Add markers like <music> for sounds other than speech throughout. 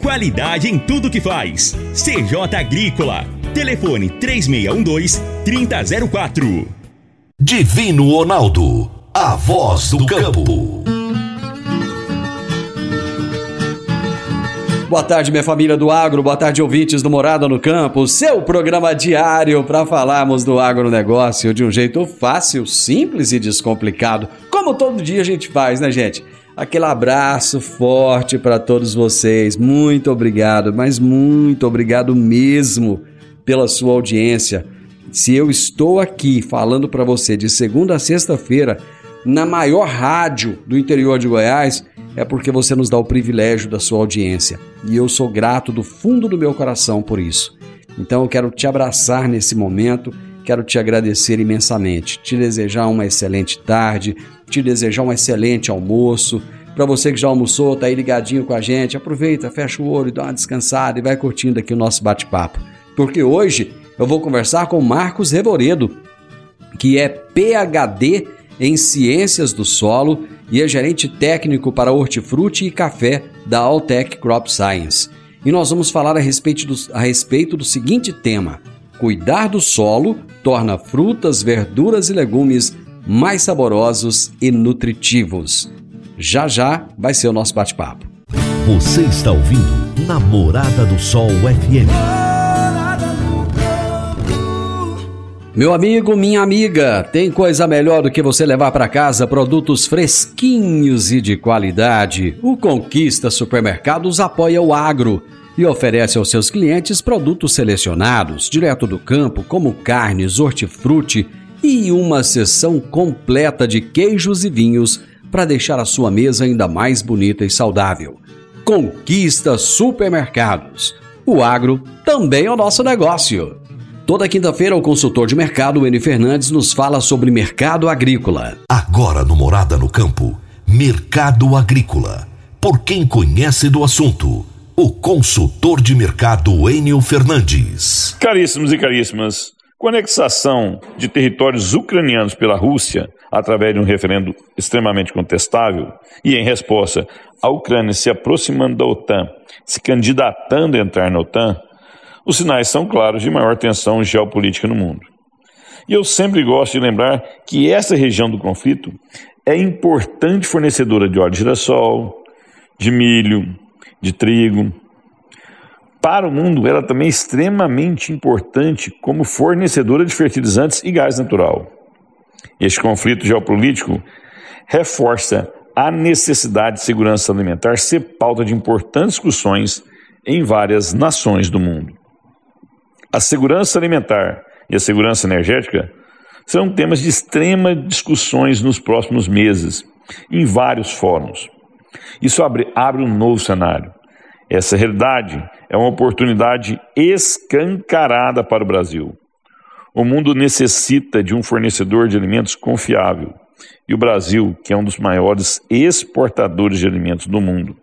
Qualidade em tudo que faz. CJ Agrícola. Telefone 3612-3004. Divino Ronaldo. A voz do campo. Boa tarde, minha família do agro, boa tarde, ouvintes do Morada no Campo, seu programa diário para falarmos do agronegócio de um jeito fácil, simples e descomplicado, como todo dia a gente faz, né, gente? Aquele abraço forte para todos vocês, muito obrigado, mas muito obrigado mesmo pela sua audiência. Se eu estou aqui falando para você de segunda a sexta-feira, na maior rádio do interior de Goiás, é porque você nos dá o privilégio da sua audiência. E eu sou grato do fundo do meu coração por isso. Então eu quero te abraçar nesse momento, quero te agradecer imensamente, te desejar uma excelente tarde, te desejar um excelente almoço. Para você que já almoçou, tá aí ligadinho com a gente, aproveita, fecha o olho, dá uma descansada e vai curtindo aqui o nosso bate-papo. Porque hoje eu vou conversar com Marcos Reboredo, que é PhD em Ciências do Solo e é gerente técnico para hortifruti e café da Altec Crop Science. E nós vamos falar a respeito, do, a respeito do seguinte tema: cuidar do solo torna frutas, verduras e legumes mais saborosos e nutritivos. Já já vai ser o nosso bate-papo. Você está ouvindo Namorada do Sol FM. Meu amigo, minha amiga, tem coisa melhor do que você levar para casa produtos fresquinhos e de qualidade. O Conquista Supermercados apoia o agro e oferece aos seus clientes produtos selecionados, direto do campo, como carnes, hortifruti e uma seção completa de queijos e vinhos para deixar a sua mesa ainda mais bonita e saudável. Conquista Supermercados. O agro também é o nosso negócio. Toda quinta-feira, o consultor de mercado, N. Fernandes, nos fala sobre mercado agrícola. Agora no Morada no Campo, Mercado Agrícola. Por quem conhece do assunto, o consultor de mercado Enio Fernandes. Caríssimos e caríssimas, com a anexação de territórios ucranianos pela Rússia, através de um referendo extremamente contestável, e em resposta, a Ucrânia se aproximando da OTAN, se candidatando a entrar na OTAN, os sinais são claros de maior tensão geopolítica no mundo. E eu sempre gosto de lembrar que essa região do conflito é importante fornecedora de óleo de girassol, de milho, de trigo. Para o mundo, ela também é extremamente importante como fornecedora de fertilizantes e gás natural. Este conflito geopolítico reforça a necessidade de segurança alimentar ser pauta de importantes discussões em várias nações do mundo. A segurança alimentar e a segurança energética serão temas de extrema discussões nos próximos meses, em vários fóruns. Isso abre, abre um novo cenário. Essa realidade é uma oportunidade escancarada para o Brasil. O mundo necessita de um fornecedor de alimentos confiável. E o Brasil, que é um dos maiores exportadores de alimentos do mundo,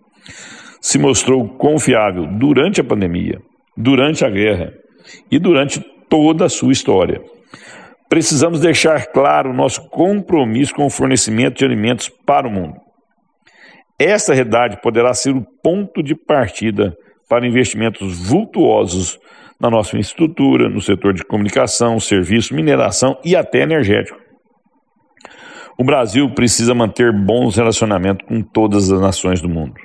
se mostrou confiável durante a pandemia, durante a guerra e durante toda a sua história. Precisamos deixar claro o nosso compromisso com o fornecimento de alimentos para o mundo. Esta realidade poderá ser o ponto de partida para investimentos vultuosos na nossa infraestrutura, no setor de comunicação, serviço, mineração e até energético. O Brasil precisa manter bons relacionamentos com todas as nações do mundo.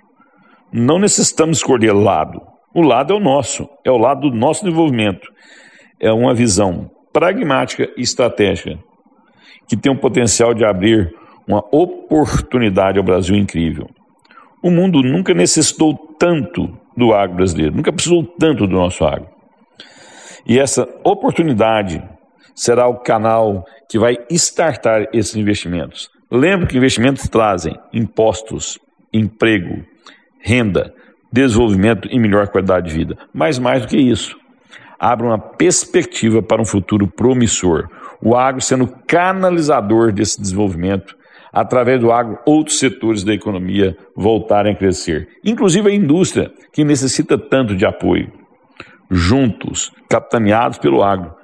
Não necessitamos escolher lado. O lado é o nosso, é o lado do nosso desenvolvimento. É uma visão pragmática e estratégica, que tem um potencial de abrir uma oportunidade ao Brasil incrível. O mundo nunca necessitou tanto do agro brasileiro, nunca precisou tanto do nosso agro. E essa oportunidade será o canal que vai startar esses investimentos. Lembre que investimentos trazem impostos, emprego, renda, desenvolvimento e melhor qualidade de vida. Mas mais do que isso, abre uma perspectiva para um futuro promissor. O agro sendo canalizador desse desenvolvimento, através do agro, outros setores da economia voltarem a crescer, inclusive a indústria, que necessita tanto de apoio. Juntos, capitaneados pelo agro,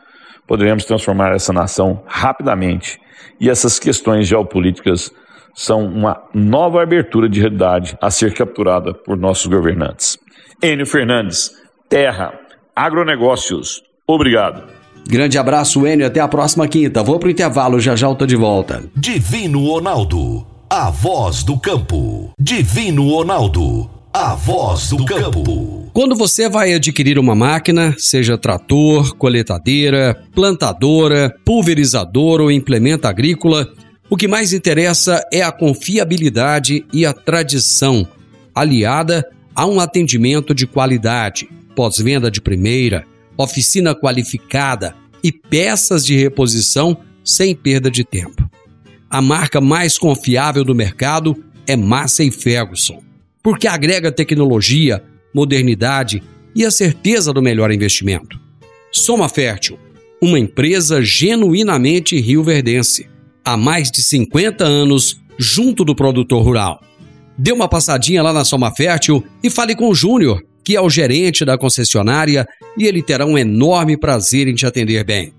poderemos transformar essa nação rapidamente e essas questões geopolíticas são uma nova abertura de realidade a ser capturada por nossos governantes. Enio Fernandes, Terra, Agronegócios. Obrigado. Grande abraço, Enio. Até a próxima quinta. Vou pro intervalo, já já eu tô de volta. Divino Ronaldo, a voz do campo. Divino Ronaldo, a voz do campo. Quando você vai adquirir uma máquina, seja trator, coletadeira, plantadora, pulverizador ou implemento agrícola, o que mais interessa é a confiabilidade e a tradição, aliada a um atendimento de qualidade, pós-venda de primeira, oficina qualificada e peças de reposição sem perda de tempo. A marca mais confiável do mercado é Massey Ferguson, porque agrega tecnologia, modernidade e a certeza do melhor investimento. Soma Fértil, uma empresa genuinamente rioverdense há mais de 50 anos junto do produtor rural. Dê uma passadinha lá na Soma Fértil e fale com o Júnior, que é o gerente da concessionária, e ele terá um enorme prazer em te atender bem.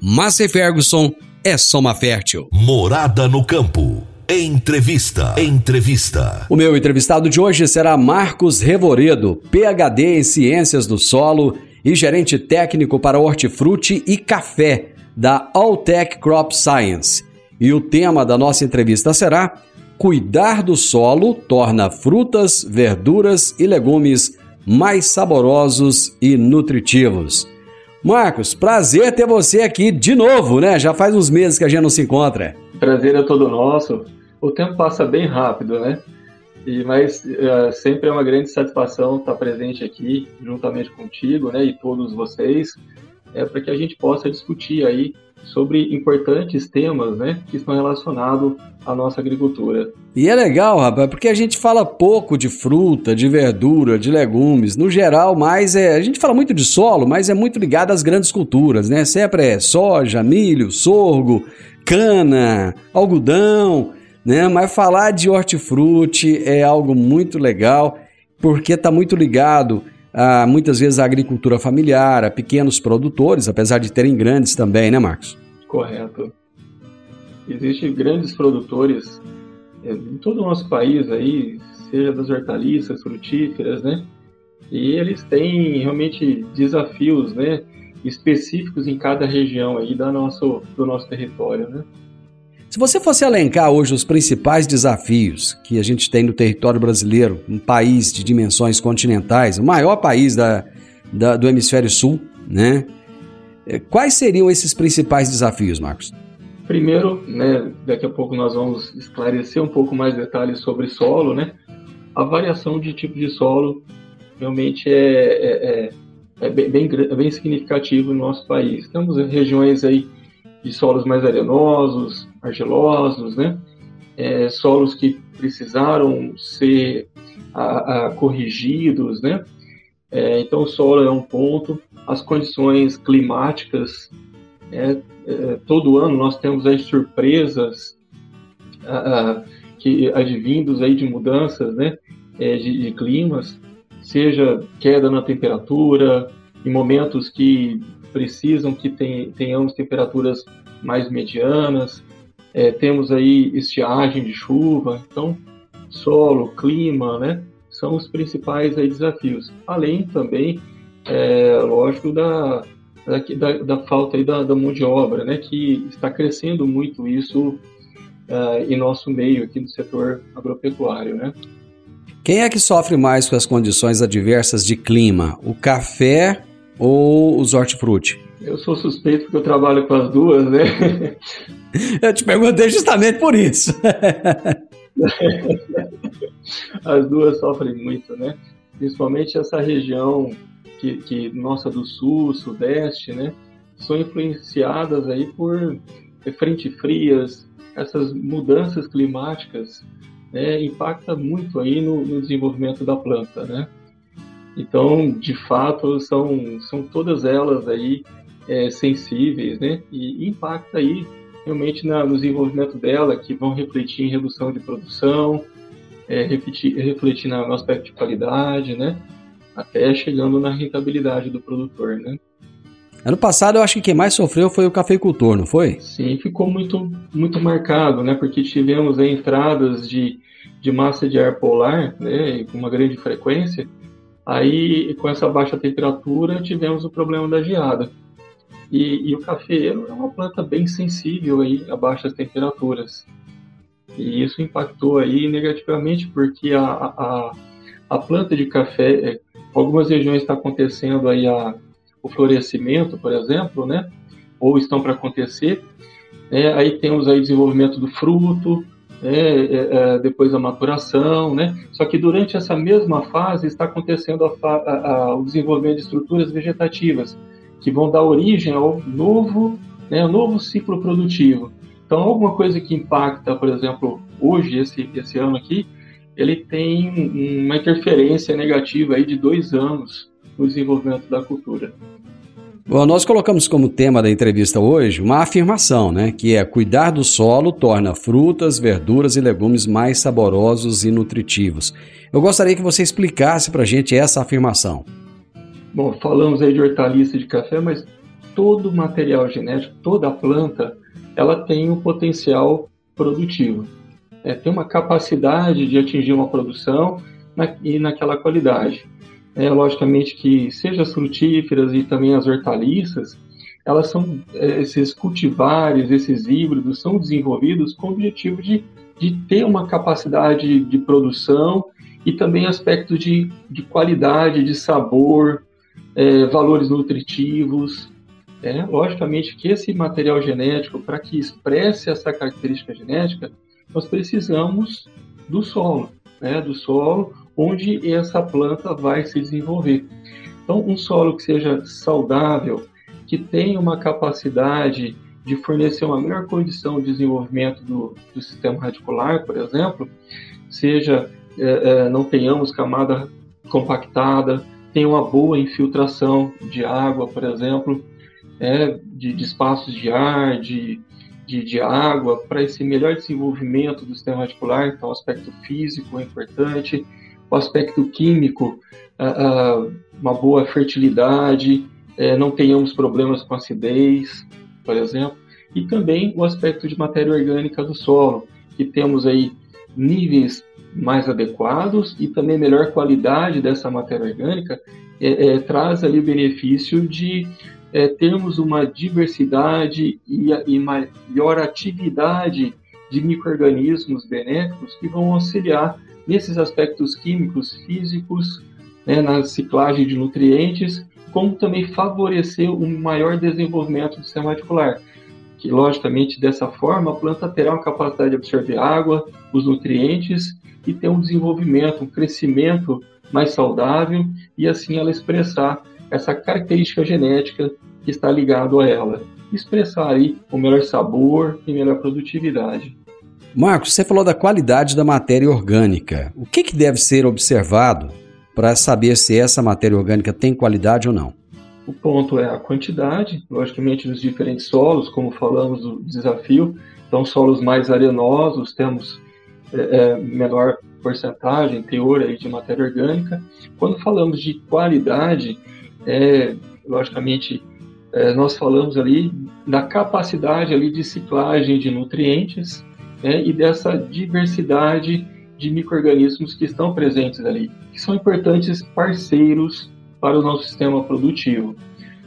Massey Ferguson é Soma Fértil. Morada no campo. Entrevista. Entrevista. O meu entrevistado de hoje será Marcos Revoredo, PhD em Ciências do Solo e gerente técnico para hortifruti e café da Alltech Crop Science. E o tema da nossa entrevista será: Cuidar do solo torna frutas, verduras e legumes mais saborosos e nutritivos. Marcos, prazer ter você aqui de novo, né? Já faz uns meses que a gente não se encontra. Prazer é todo nosso. O tempo passa bem rápido, né? E, mas uh, sempre é uma grande satisfação estar presente aqui, juntamente contigo, né, e todos vocês, é para que a gente possa discutir aí sobre importantes temas né, que estão relacionados à nossa agricultura. E é legal, rapaz, porque a gente fala pouco de fruta, de verdura, de legumes. No geral, mais é. A gente fala muito de solo, mas é muito ligado às grandes culturas, né? Sempre é soja, milho, sorgo, cana, algodão, né? Mas falar de hortifruti é algo muito legal, porque está muito ligado a, muitas vezes a agricultura familiar, a pequenos produtores, apesar de terem grandes também, né, Marcos? Correto. Existem grandes produtores é, em todo o nosso país aí, seja das hortaliças, frutíferas, né? E eles têm realmente desafios, né, específicos em cada região aí da nosso, do nosso território, né? Se você fosse elencar hoje os principais desafios que a gente tem no território brasileiro, um país de dimensões continentais, o maior país da, da, do hemisfério sul, né? É, quais seriam esses principais desafios, Marcos? Primeiro, né, daqui a pouco nós vamos esclarecer um pouco mais detalhes sobre solo, né? A variação de tipo de solo realmente é, é, é, é bem, bem, bem significativo no nosso país. Temos regiões aí de solos mais arenosos, argilosos, né? É, solos que precisaram ser a, a, corrigidos, né? É, então o solo é um ponto, as condições climáticas, é, é todo ano nós temos as surpresas a, que advindos aí de mudanças, né? É, de, de climas, seja queda na temperatura, em momentos que precisam que tenhamos temperaturas mais medianas, é, temos aí estiagem de chuva, então solo, clima, né, são os principais aí desafios. Além também, é, lógico, da, da, da, falta aí da, da, mão de obra, né, que está crescendo muito isso uh, em nosso meio aqui no setor agropecuário, né. Quem é que sofre mais com as condições adversas de clima? O café ou os hortifruti? Eu sou suspeito porque eu trabalho com as duas, né? <laughs> Eu te perguntei justamente por isso. <laughs> As duas sofrem muito, né? Principalmente essa região que, que nossa do sul, sudeste, né? São influenciadas aí por frente frias, essas mudanças climáticas, né? Impacta muito aí no, no desenvolvimento da planta, né? Então, de fato, são, são todas elas aí é, sensíveis, né? E impacta aí realmente na, no desenvolvimento dela, que vão refletir em redução de produção, é, refletir, refletir no aspecto de qualidade, né? Até chegando na rentabilidade do produtor, né? Ano passado eu acho que quem mais sofreu foi o cafeicultor, não foi? Sim, ficou muito, muito marcado, né? Porque tivemos aí entradas de, de massa de ar polar, né? Com uma grande frequência. Aí, com essa baixa temperatura, tivemos o problema da geada. E, e, o cafeeiro é uma planta bem sensível aí a baixas temperaturas. E isso impactou aí negativamente porque a, a, a planta de café, é, algumas regiões está acontecendo aí a, o florescimento, por exemplo, né? Ou estão para acontecer. É, aí temos aí desenvolvimento do fruto, né? é, é, depois a maturação, né? Só que durante essa mesma fase está acontecendo a, o desenvolvimento de estruturas vegetativas que vão dar origem ao novo, né, novo ciclo produtivo. Então, alguma coisa que impacta, por exemplo, hoje, esse, esse ano aqui, ele tem uma interferência negativa aí de dois anos no desenvolvimento da cultura. Bom, nós colocamos como tema da entrevista hoje uma afirmação, né? Que é cuidar do solo torna frutas, verduras e legumes mais saborosos e nutritivos. Eu gostaria que você explicasse para a gente essa afirmação. Bom, falamos aí de hortaliça de café, mas todo material genético, toda planta, ela tem um potencial produtivo. É, tem uma capacidade de atingir uma produção na, e naquela qualidade. É, logicamente que seja as frutíferas e também as hortaliças, elas são é, esses cultivares, esses híbridos são desenvolvidos com o objetivo de, de ter uma capacidade de produção e também aspectos de, de qualidade, de sabor, é, valores nutritivos. É, logicamente que esse material genético, para que expresse essa característica genética, nós precisamos do solo, né, do solo onde essa planta vai se desenvolver. Então, um solo que seja saudável, que tenha uma capacidade de fornecer uma melhor condição de desenvolvimento do, do sistema radicular, por exemplo, seja é, é, não tenhamos camada compactada, tem uma boa infiltração de água, por exemplo, é, de, de, espaços de ar, de, de, de água, para esse melhor desenvolvimento do sistema radicular. Então, o aspecto físico é importante, o aspecto químico, uma boa fertilidade, é, não tenhamos problemas com acidez, por exemplo, e também o aspecto de matéria orgânica do solo, que temos aí níveis mais adequados e também melhor qualidade dessa matéria orgânica é, é, traz ali o benefício de é, termos uma diversidade e, e maior atividade de micro-organismos benéficos que vão auxiliar nesses aspectos químicos, físicos, né, na ciclagem de nutrientes, como também favorecer um maior desenvolvimento do sistema radicular. Que, logicamente, dessa forma, a planta terá uma capacidade de absorver água, os nutrientes e ter um desenvolvimento, um crescimento mais saudável e assim ela expressar essa característica genética que está ligado a ela. Expressar aí o melhor sabor e melhor produtividade. Marcos, você falou da qualidade da matéria orgânica. O que, que deve ser observado para saber se essa matéria orgânica tem qualidade ou não? O ponto é a quantidade, logicamente, dos diferentes solos, como falamos do desafio. Então, solos mais arenosos, temos é, é, menor porcentagem, teor aí de matéria orgânica. Quando falamos de qualidade, é, logicamente, é, nós falamos ali da capacidade ali de ciclagem de nutrientes né, e dessa diversidade de microrganismos que estão presentes ali, que são importantes parceiros para o nosso sistema produtivo.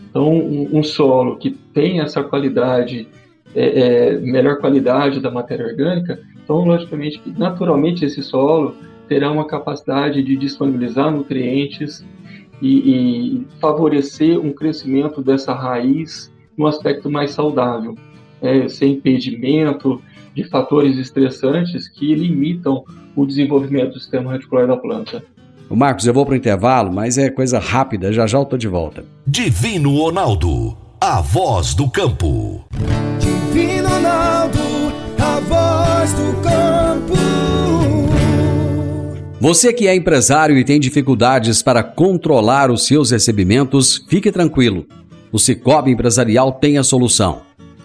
Então, um, um solo que tem essa qualidade, é, é, melhor qualidade da matéria orgânica, então, logicamente, naturalmente esse solo terá uma capacidade de disponibilizar nutrientes e, e favorecer um crescimento dessa raiz no aspecto mais saudável, é, sem impedimento de fatores estressantes que limitam o desenvolvimento do sistema radicular da planta. O Marcos, eu vou para o intervalo, mas é coisa rápida, já já eu tô de volta. Divino Ronaldo, a voz do campo. Divino Ronaldo, a voz do campo. Você que é empresário e tem dificuldades para controlar os seus recebimentos, fique tranquilo. O Cicobi Empresarial tem a solução.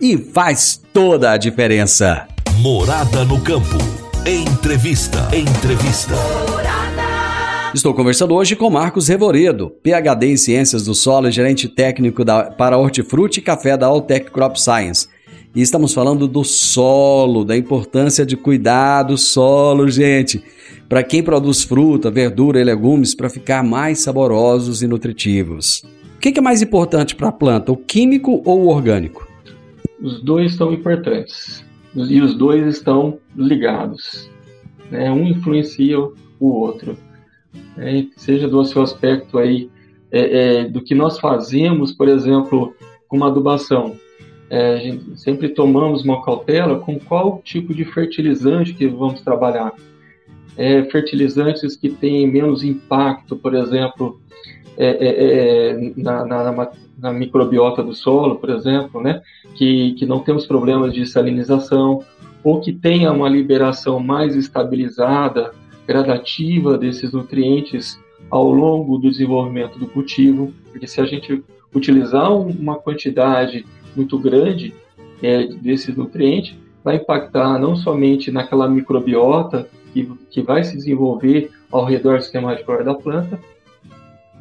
e faz toda a diferença. Morada no campo. Entrevista. Entrevista. Estou conversando hoje com Marcos Revoredo, PhD em Ciências do Solo e gerente técnico da, para hortifruti e café da Altec Crop Science. E estamos falando do solo, da importância de cuidar do solo, gente. Para quem produz fruta, verdura e legumes para ficar mais saborosos e nutritivos. O que é mais importante para a planta, o químico ou o orgânico? Os dois são importantes e os dois estão ligados. Né? Um influencia o outro né, seja do seu aspecto aí é, é, do que nós fazemos, por exemplo, com uma adubação. É, a gente sempre tomamos uma cautela com qual tipo de fertilizante que vamos trabalhar. É, fertilizantes que têm menos impacto, por exemplo, é, é, na, na, na, microbiota do solo, por exemplo, né? que, que não temos problemas de salinização, ou que tenha uma liberação mais estabilizada gradativa desses nutrientes ao longo do desenvolvimento do cultivo, porque se a gente utilizar uma quantidade muito grande é, desses nutrientes, vai impactar não somente naquela microbiota que, que vai se desenvolver ao redor do sistema radicular da planta,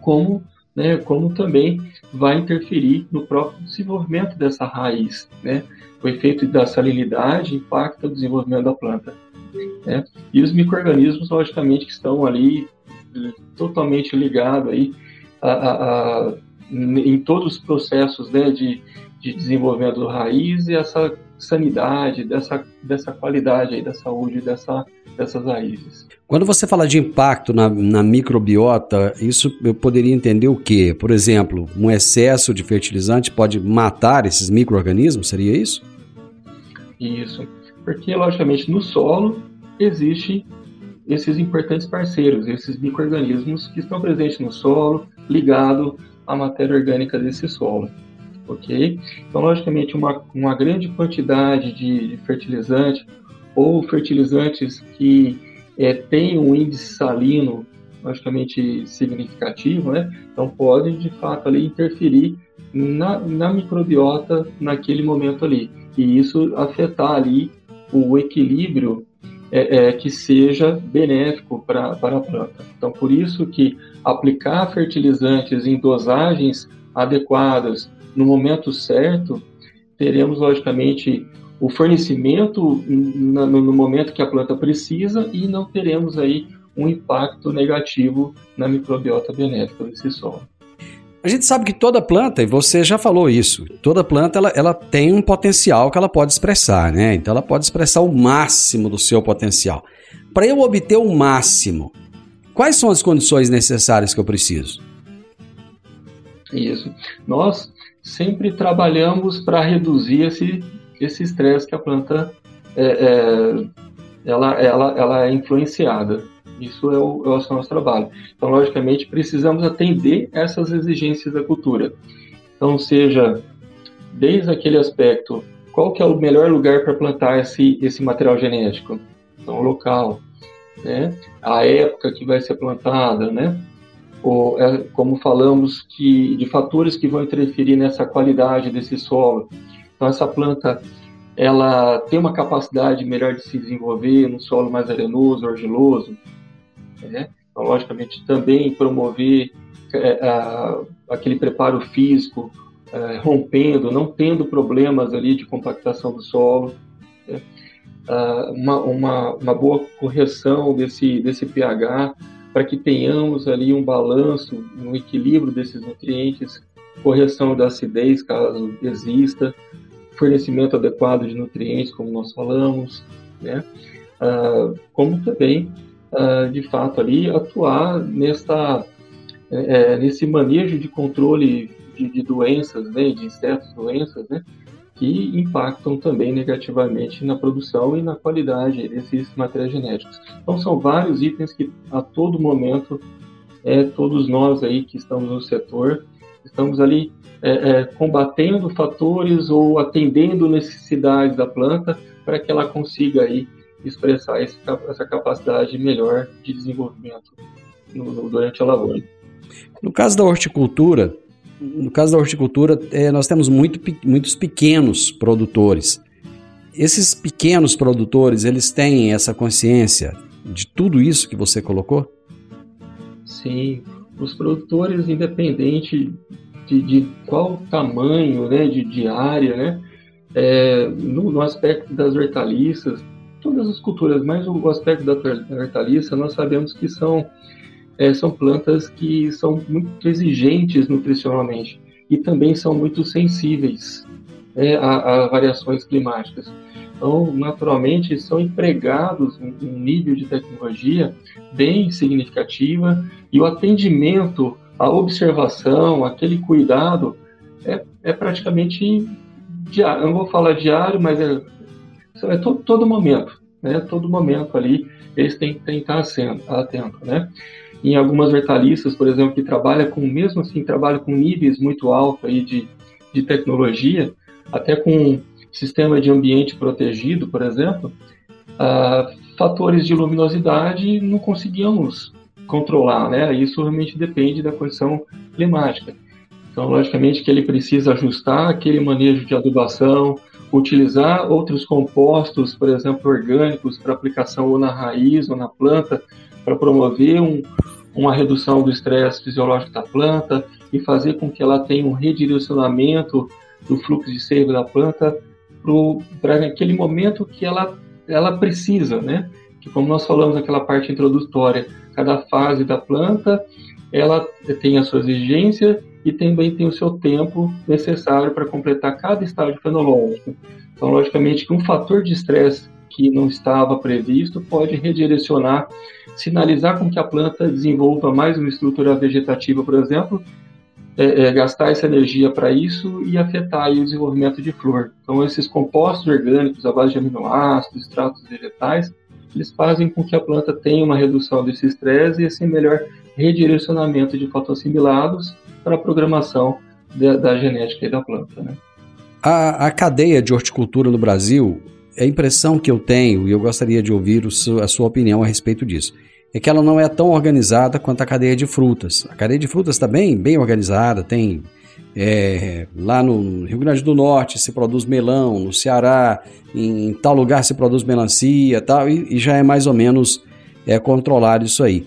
como, né, como também vai interferir no próprio desenvolvimento dessa raiz. Né? O efeito da salinidade impacta o desenvolvimento da planta. Né? E os micro-organismos, logicamente, que estão ali totalmente ligados aí a, a, a, em todos os processos né, de, de desenvolvimento do raiz e essa sanidade, dessa, dessa qualidade aí da saúde dessa, dessas raízes. Quando você fala de impacto na, na microbiota, isso eu poderia entender o quê? Por exemplo, um excesso de fertilizante pode matar esses micro-organismos, seria isso? Isso porque logicamente no solo existe esses importantes parceiros, esses microrganismos que estão presentes no solo, ligado à matéria orgânica desse solo, ok? Então, logicamente, uma, uma grande quantidade de, de fertilizante ou fertilizantes que é, têm um índice salino logicamente significativo, né? Então, podem de fato ali interferir na, na microbiota naquele momento ali e isso afetar ali o equilíbrio é, é, que seja benéfico para a planta. Então, por isso que aplicar fertilizantes em dosagens adequadas no momento certo, teremos, logicamente, o fornecimento no, no momento que a planta precisa e não teremos aí um impacto negativo na microbiota benéfica desse solo. A gente sabe que toda planta, e você já falou isso, toda planta ela, ela tem um potencial que ela pode expressar, né? Então ela pode expressar o máximo do seu potencial. Para eu obter o máximo, quais são as condições necessárias que eu preciso? Isso. Nós sempre trabalhamos para reduzir esse esse estresse que a planta é, é, ela, ela, ela é influenciada. Isso é o, é o nosso trabalho. Então, logicamente, precisamos atender essas exigências da cultura. Então, seja desde aquele aspecto, qual que é o melhor lugar para plantar esse, esse material genético? Então, o local, né? a época que vai ser plantada, né? Ou, é, como falamos, que, de fatores que vão interferir nessa qualidade desse solo. Então, essa planta ela tem uma capacidade melhor de se desenvolver no solo mais arenoso, argiloso, né? Então, logicamente, também promover é, a, aquele preparo físico é, rompendo, não tendo problemas ali de compactação do solo, né? Ah, uma, uma, uma boa correção desse, desse pH para que tenhamos ali um balanço, um equilíbrio desses nutrientes, correção da acidez caso exista, fornecimento adequado de nutrientes, como nós falamos, né? Ah, como também, ah, de fato, ali atuar nessa, é, nesse manejo de controle de, de doenças, né, de insetos, doenças, né, que impactam também negativamente na produção e na qualidade desses materiais genéticos. Então são vários itens que a todo momento é, todos nós aí que estamos no setor estamos ali é, é, combatendo fatores ou atendendo necessidades da planta para que ela consiga aí expressar esse, essa capacidade melhor de desenvolvimento no, no, durante a lavoura. No caso da horticultura, no caso da horticultura, é, nós temos muito, muitos pequenos produtores. Esses pequenos produtores, eles têm essa consciência de tudo isso que você colocou? Sim, os produtores, independente de, de qual tamanho, né, de, de área, né, é, no, no, aspecto das hortaliças, todas as culturas, mas o, o aspecto da hortaliça, nós sabemos que são é, são plantas que são muito exigentes nutricionalmente e também são muito sensíveis é, a, a, variações climáticas. Então, naturalmente, são empregados um, um nível de tecnologia bem significativa e o atendimento, a observação, aquele cuidado é, é praticamente diário. Eu não vou falar diário, mas é, é todo, todo momento, né? Todo momento ali eles têm, têm que estar atento, né? em algumas hortaliças, por exemplo, que trabalha com, mesmo assim, trabalha com níveis muito altos aí de, de tecnologia, até com sistema de ambiente protegido, por exemplo, ah, fatores de luminosidade não conseguimos controlar, né? Isso realmente depende da condição climática. Então, logicamente que ele precisa ajustar aquele manejo de adubação, utilizar outros compostos, por exemplo, orgânicos, para aplicação ou na raiz ou na planta, para promover um, uma redução do estresse fisiológico da planta e fazer com que ela tenha um redirecionamento do fluxo de seiva da planta para aquele momento que ela, ela precisa, né? Que como nós falamos naquela parte introdutória, cada fase da planta ela tem a sua exigência e também tem o seu tempo necessário para completar cada estágio fenológico. Então, logicamente, que um fator de estresse que não estava previsto pode redirecionar sinalizar com que a planta desenvolva mais uma estrutura vegetativa, por exemplo, é, é, gastar essa energia para isso e afetar o desenvolvimento de flor. Então, esses compostos orgânicos à base de aminoácidos, extratos vegetais, eles fazem com que a planta tenha uma redução desse estresse e esse melhor redirecionamento de fotoassimilados para a programação da, da genética da planta. Né? A, a cadeia de horticultura no Brasil, a impressão que eu tenho, e eu gostaria de ouvir a sua opinião a respeito disso, é que ela não é tão organizada quanto a cadeia de frutas. A cadeia de frutas está bem, bem organizada, tem é, lá no Rio Grande do Norte se produz melão, no Ceará, em, em tal lugar se produz melancia tal, e, e já é mais ou menos é, controlado isso aí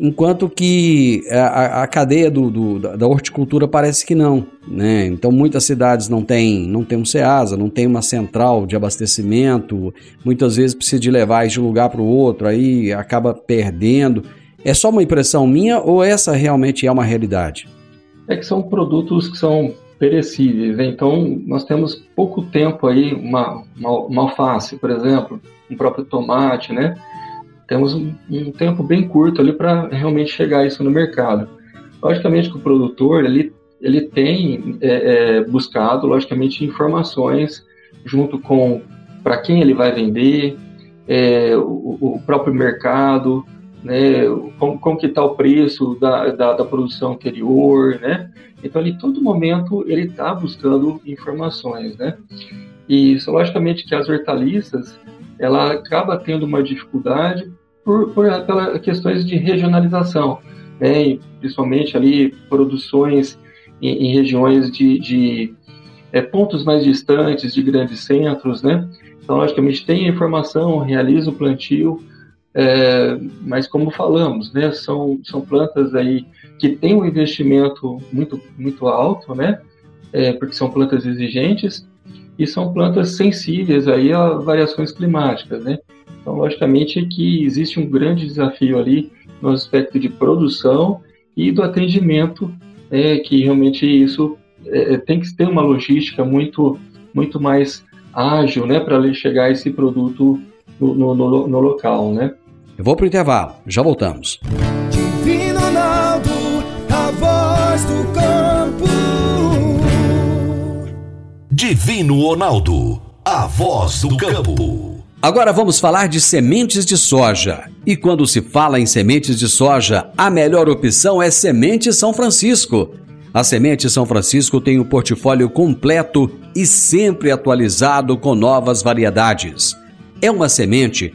enquanto que a, a cadeia do, do, da horticultura parece que não. Né? Então muitas cidades não têm não tem um SEASA, não tem uma central de abastecimento, muitas vezes precisa de levar de um lugar para o outro, aí acaba perdendo. É só uma impressão minha ou essa realmente é uma realidade? É que são produtos que são perecíveis, né? então nós temos pouco tempo aí, uma, uma, uma alface, por exemplo, um próprio tomate, né? temos um, um tempo bem curto ali para realmente chegar isso no mercado. Logicamente que o produtor ele, ele tem é, é, buscado, logicamente, informações junto com para quem ele vai vender, é, o, o, próprio mercado, né, como, como que está o preço da, da, da, produção anterior, né? Então, ali, todo momento, ele está buscando informações, né? E, isso, logicamente, que as hortaliças, ela acaba tendo uma dificuldade por, por pelas questões de regionalização, né? principalmente ali produções em, em regiões de, de é, pontos mais distantes de grandes centros, né? Então, logicamente, tem a informação, realiza o plantio, É, mas como falamos, né, são, são plantas aí que têm um investimento muito, muito alto, né, é, porque são plantas exigentes e são plantas sensíveis aí a variações climáticas, né. Então, logicamente que existe um grande desafio ali no aspecto de produção e do atendimento, é, que realmente isso é, tem que ter uma logística muito, muito mais ágil, né, para chegar esse produto no, no, no, no local, né. Eu vou para o intervalo, já voltamos. Divino Ronaldo, a voz do campo. Divino Ronaldo, a voz do campo. Agora vamos falar de sementes de soja. E quando se fala em sementes de soja, a melhor opção é Semente São Francisco. A Semente São Francisco tem um portfólio completo e sempre atualizado com novas variedades. É uma semente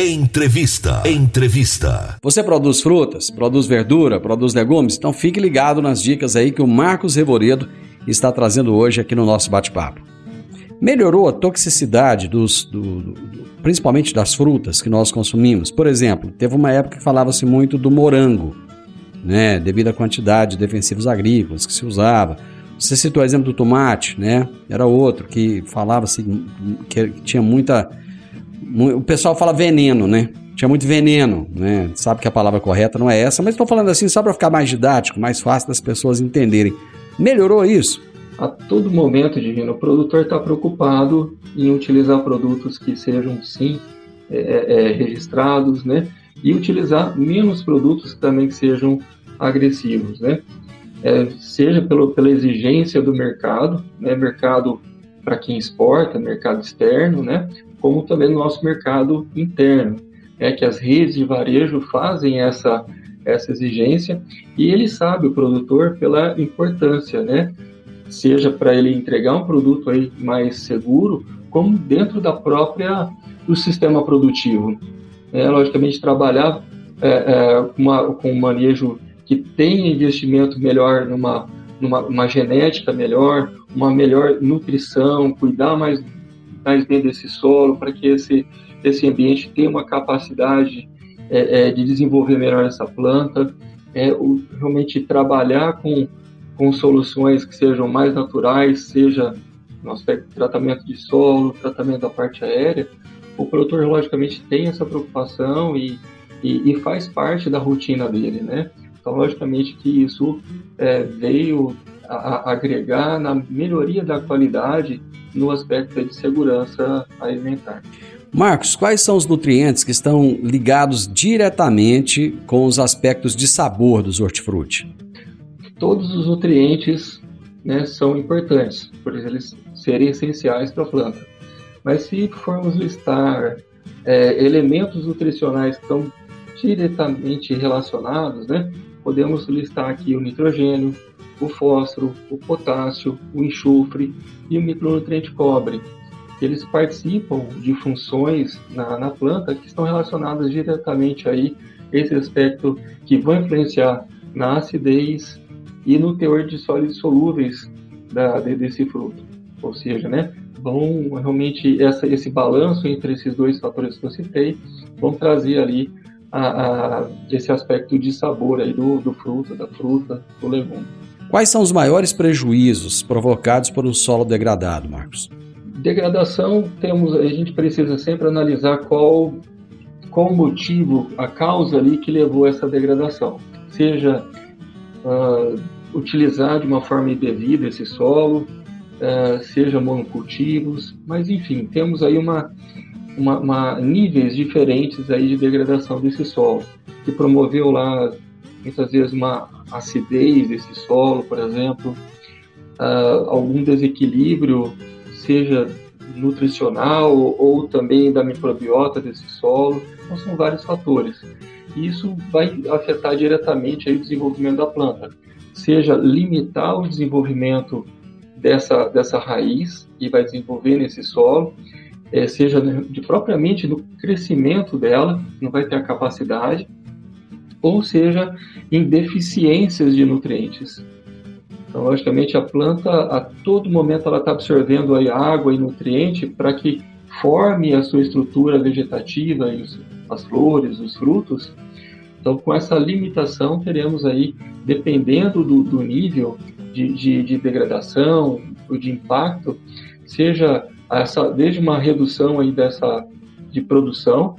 Entrevista. Entrevista. Você produz frutas, produz verdura, produz legumes? Então fique ligado nas dicas aí que o Marcos Revoredo está trazendo hoje aqui no nosso bate-papo. Melhorou a toxicidade dos, do, do, principalmente das frutas que nós consumimos. Por exemplo, teve uma época que falava-se muito do morango, né, devido à quantidade de defensivos agrícolas que se usava. Você citou o exemplo do tomate, né? Era outro que falava-se que tinha muita o pessoal fala veneno, né? Tinha muito veneno, né? Sabe que a palavra correta não é essa, mas estou falando assim só para ficar mais didático, mais fácil das pessoas entenderem. Melhorou isso? A todo momento, Divino, o produtor está preocupado em utilizar produtos que sejam, sim, é, é, é, registrados, né? E utilizar menos produtos também que sejam agressivos, né? É, seja pelo, pela exigência do mercado, né? Mercado para quem exporta, mercado externo, né? Como também no nosso mercado interno, é que as redes de varejo fazem essa essa exigência e ele sabe o produtor pela importância, né? Seja para ele entregar um produto aí mais seguro, como dentro da própria do sistema produtivo. É, logicamente trabalhar é, é, uma, com um manejo que tenha investimento melhor numa, numa uma genética melhor, uma melhor nutrição, cuidar mais mais bem desse solo, para que esse, esse ambiente tenha uma capacidade é, é, de desenvolver melhor essa planta, é, o, realmente trabalhar com, com soluções que sejam mais naturais, seja no aspecto de tratamento de solo, tratamento da parte aérea, o produtor logicamente tem essa preocupação e, e, e faz parte da rotina dele, né? Então, logicamente que isso é, veio a, a agregar na melhoria da qualidade no aspecto de segurança alimentar. Marcos, quais são os nutrientes que estão ligados diretamente com os aspectos de sabor dos hortifruti? Todos os nutrientes né, são importantes, por eles serem essenciais para a planta. Mas se formos listar é, elementos nutricionais que estão diretamente relacionados, né, podemos listar aqui o nitrogênio, o fósforo, o potássio, o enxofre e o micronutriente cobre. Eles participam de funções na, na planta que estão relacionadas diretamente aí esse aspecto que vão influenciar na acidez e no teor de sólidos solúveis da, de, desse fruto. Ou seja, né, vão realmente essa, esse balanço entre esses dois fatores que eu citei vão trazer ali a, a, esse aspecto de sabor aí do, do fruto, da fruta, do legume. Quais são os maiores prejuízos provocados por um solo degradado, Marcos? Degradação, temos, a gente precisa sempre analisar qual, qual o motivo, a causa ali que levou essa degradação. Seja uh, utilizar de uma forma indevida esse solo, uh, seja monocultivos, mas enfim, temos aí uma, uma, uma, níveis diferentes aí de degradação desse solo, que promoveu lá muitas vezes uma acidez desse solo, por exemplo, uh, algum desequilíbrio, seja nutricional ou também da microbiota desse solo. Então, são vários fatores. E isso vai afetar diretamente aí o desenvolvimento da planta, seja limitar o desenvolvimento dessa, dessa raiz que vai desenvolver nesse solo, é, seja de, propriamente no crescimento dela, não vai ter a capacidade, ou seja, em deficiências de nutrientes. Então, logicamente, a planta, a todo momento, ela está absorvendo aí água e nutriente para que forme a sua estrutura vegetativa, as flores, os frutos. Então, com essa limitação, teremos aí, dependendo do, do nível de, de, de, degradação ou de impacto, seja essa, desde uma redução aí dessa de produção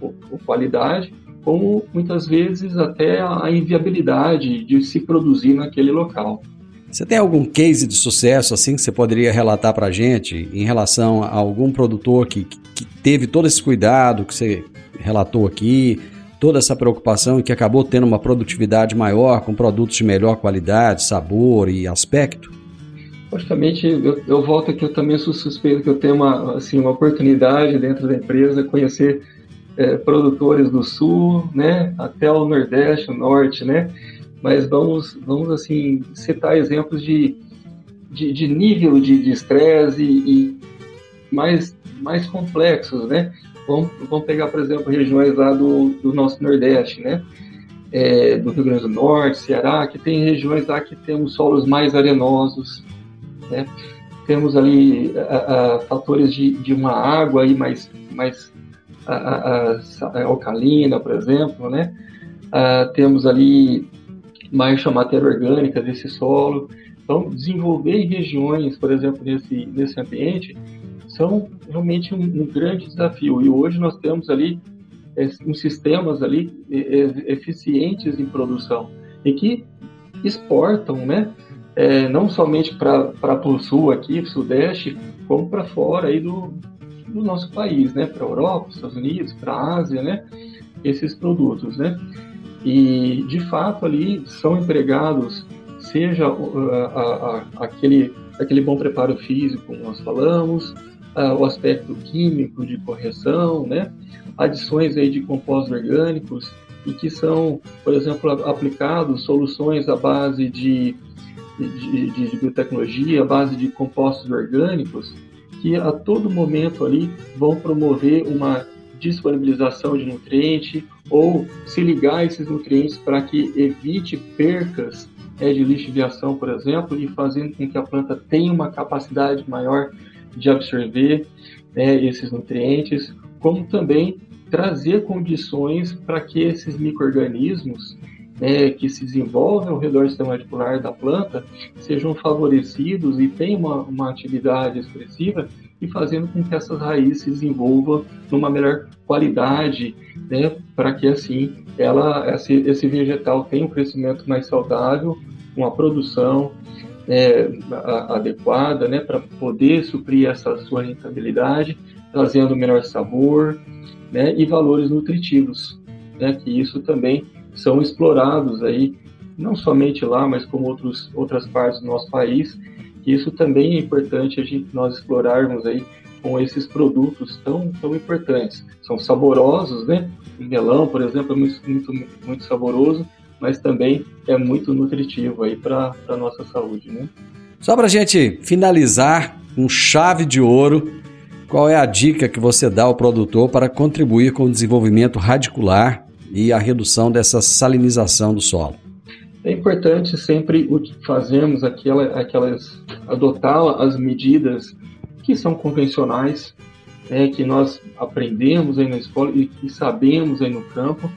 ou, ou qualidade, como muitas vezes até a inviabilidade de se produzir naquele local. Você tem algum case de sucesso assim que você poderia relatar para a gente em relação a algum produtor que, que teve todo esse cuidado que você relatou aqui, toda essa preocupação e que acabou tendo uma produtividade maior com produtos de melhor qualidade, sabor e aspecto? Logicamente, eu, eu volto aqui, eu também sou suspeito que eu tenho uma, assim, uma oportunidade dentro da empresa, conhecer é, produtores do sul, né, até o nordeste, o norte, né, mas vamos, vamos assim citar exemplos de, de, de nível de estresse e, e, mais, mais complexos, né. Vamos, vamos pegar, por exemplo, regiões lá do, do nosso nordeste, né, é, do Rio Grande do Norte, Ceará, que tem regiões lá que tem os solos mais arenosos, né. Temos ali a, a, fatores de, de uma água aí mais, mais a, alcalina, por exemplo, né? Uh, temos ali baixa matéria orgânica desse solo. Então, desenvolver regiões, por exemplo, nesse, nesse ambiente, são realmente um, um grande desafio. E hoje nós temos ali é, uns sistemas ali é, eficientes em produção e que exportam, né? É, não somente para o sul aqui, para sudeste, como para fora aí do, do nosso país, né? Para a Europa, Estados Unidos, para a Ásia, né? Esses produtos, né? E de fato ali são empregados, seja a, a, aquele aquele bom preparo físico, como nós falamos, o aspecto químico de correção, né? Adições aí de compostos orgânicos e que são, por exemplo, aplicados soluções à base de de, de, de biotecnologia, base de compostos orgânicos, que a todo momento ali vão promover uma disponibilização de nutriente ou se ligar esses nutrientes para que evite percas é, de lixiviação, por exemplo, e fazendo com que a planta tenha uma capacidade maior de absorver né, esses nutrientes, como também trazer condições para que esses micro-organismos né, que se desenvolvem ao redor do sistema radicular da planta sejam favorecidos e tenham uma, uma atividade expressiva e fazendo com que essas raízes se desenvolvam numa melhor qualidade, né, para que assim ela, esse, esse, vegetal tenha um crescimento mais saudável, uma produção é, adequada, né, para poder suprir essa sua rentabilidade, trazendo melhor sabor, né, e valores nutritivos, né, que isso também são explorados aí, não somente lá, mas como outros, outras partes do nosso país. E isso também é importante a gente, nós explorarmos aí com esses produtos tão, tão importantes. São saborosos, né? O melão, por exemplo, é muito, muito, muito saboroso, mas também é muito nutritivo aí para a nossa saúde, né? Só para a gente finalizar com chave de ouro, qual é a dica que você dá ao produtor para contribuir com o desenvolvimento radicular e a redução dessa salinização do solo? É importante sempre fazermos aquela, aquelas, adotar as medidas que são convencionais, né, que nós aprendemos aí na escola e que sabemos aí no campo,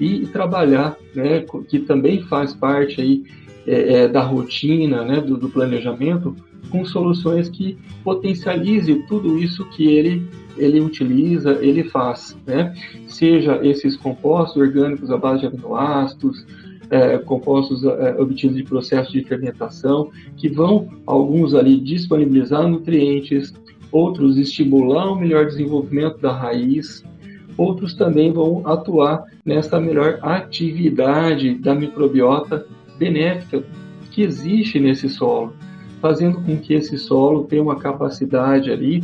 e, e trabalhar, né, que também faz parte aí é, é, da rotina, né, do, do planejamento, com soluções que potencialize tudo isso que ele ele utiliza, ele faz, né? Seja esses compostos orgânicos à base de aminoácidos, é, compostos é, obtidos de processo de fermentação, que vão, alguns ali, disponibilizar nutrientes, outros estimular o melhor desenvolvimento da raiz, outros também vão atuar nessa melhor atividade da microbiota benéfica que existe nesse solo, fazendo com que esse solo tenha uma capacidade ali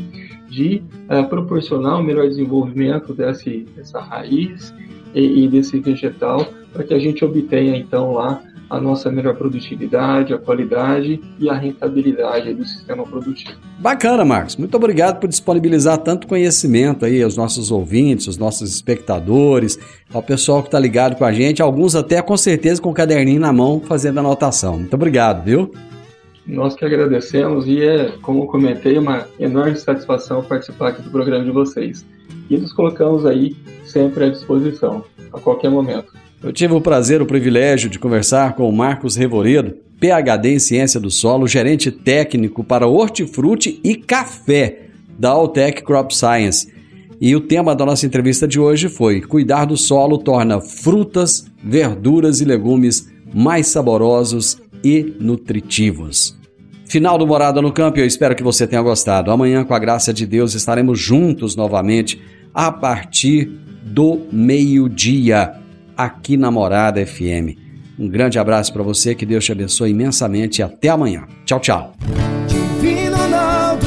de uh, proporcionar um melhor desenvolvimento desse, dessa raiz e, e desse vegetal para que a gente obtenha então lá a nossa melhor produtividade, a qualidade e a rentabilidade do sistema produtivo. Bacana, Marcos. Muito obrigado por disponibilizar tanto conhecimento aí aos nossos ouvintes, aos nossos espectadores, ao pessoal que está ligado com a gente, alguns até com certeza com o caderninho na mão fazendo anotação. Muito obrigado, viu? Nós que agradecemos e é, como comentei, uma enorme satisfação participar aqui do programa de vocês. E nos colocamos aí sempre à disposição, a qualquer momento. Eu tive o prazer, o privilégio de conversar com o Marcos Revoredo, PhD em Ciência do Solo, gerente técnico para hortifruti e café da Altec Crop Science. E o tema da nossa entrevista de hoje foi: Cuidar do solo torna frutas, verduras e legumes mais saborosos e nutritivos. Final do Morada no Campo, eu espero que você tenha gostado. Amanhã, com a graça de Deus, estaremos juntos novamente a partir do meio-dia aqui na Morada FM. Um grande abraço para você, que Deus te abençoe imensamente e até amanhã. Tchau, tchau. Ronaldo,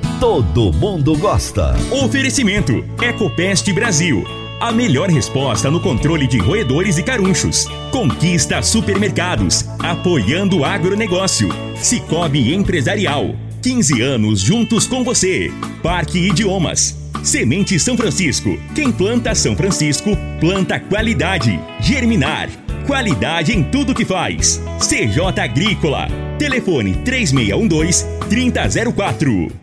Todo mundo gosta. Oferecimento: Ecopest Brasil. A melhor resposta no controle de roedores e carunchos. Conquista supermercados, apoiando o agronegócio. Cicobi Empresarial. 15 anos juntos com você. Parque Idiomas. Semente São Francisco. Quem planta São Francisco, planta qualidade. Germinar. Qualidade em tudo que faz. CJ Agrícola. Telefone 3612 3004.